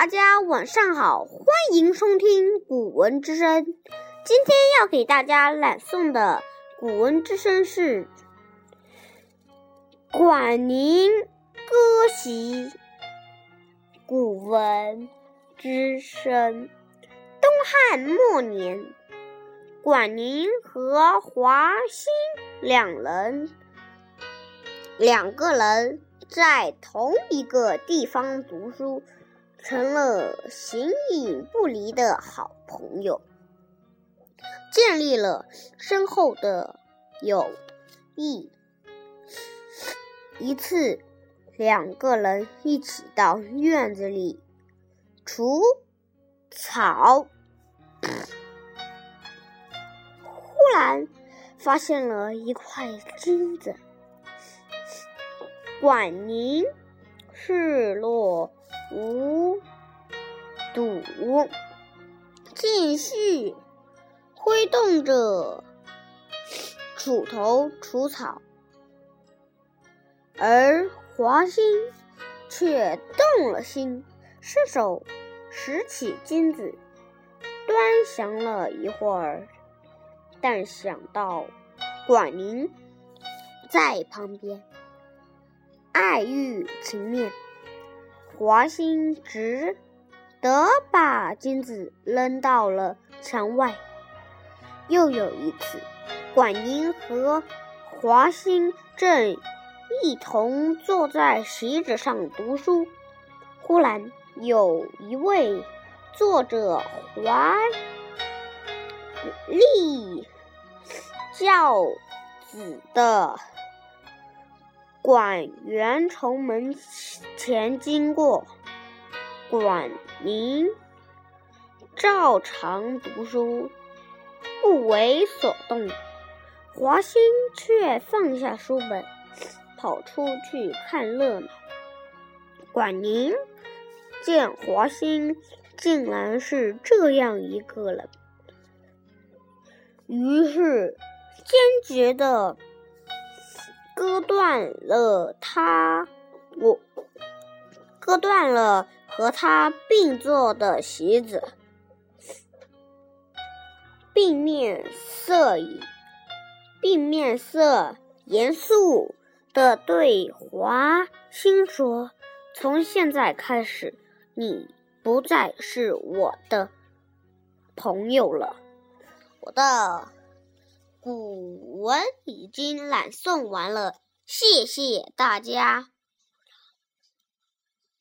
大家晚上好，欢迎收听《古文之声》。今天要给大家朗诵的《古文之声》是《管宁歌席》。古文之声，东汉末年，管宁和华歆两人，两个人在同一个地方读书。成了形影不离的好朋友，建立了深厚的友谊。一次，两个人一起到院子里除草，忽然发现了一块金子。管宁视落。无睹，继续挥动着锄头除草，而华歆却动了心，伸手拾起金子，端详了一会儿，但想到管宁在旁边，碍于情面。华歆只得把金子扔到了墙外。又有一次，管宁和华歆正一同坐在席子上读书，忽然有一位坐着华丽轿子的。管员从门前经过，管宁照常读书，不为所动。华歆却放下书本，跑出去看热闹。管宁见华歆竟然是这样一个人，于是坚决的。割断了他，我割断了和他并坐的席子，并面色以并面色严肃的对华歆说：“从现在开始，你不再是我的朋友了，我的。”古文已经朗诵完了，谢谢大家。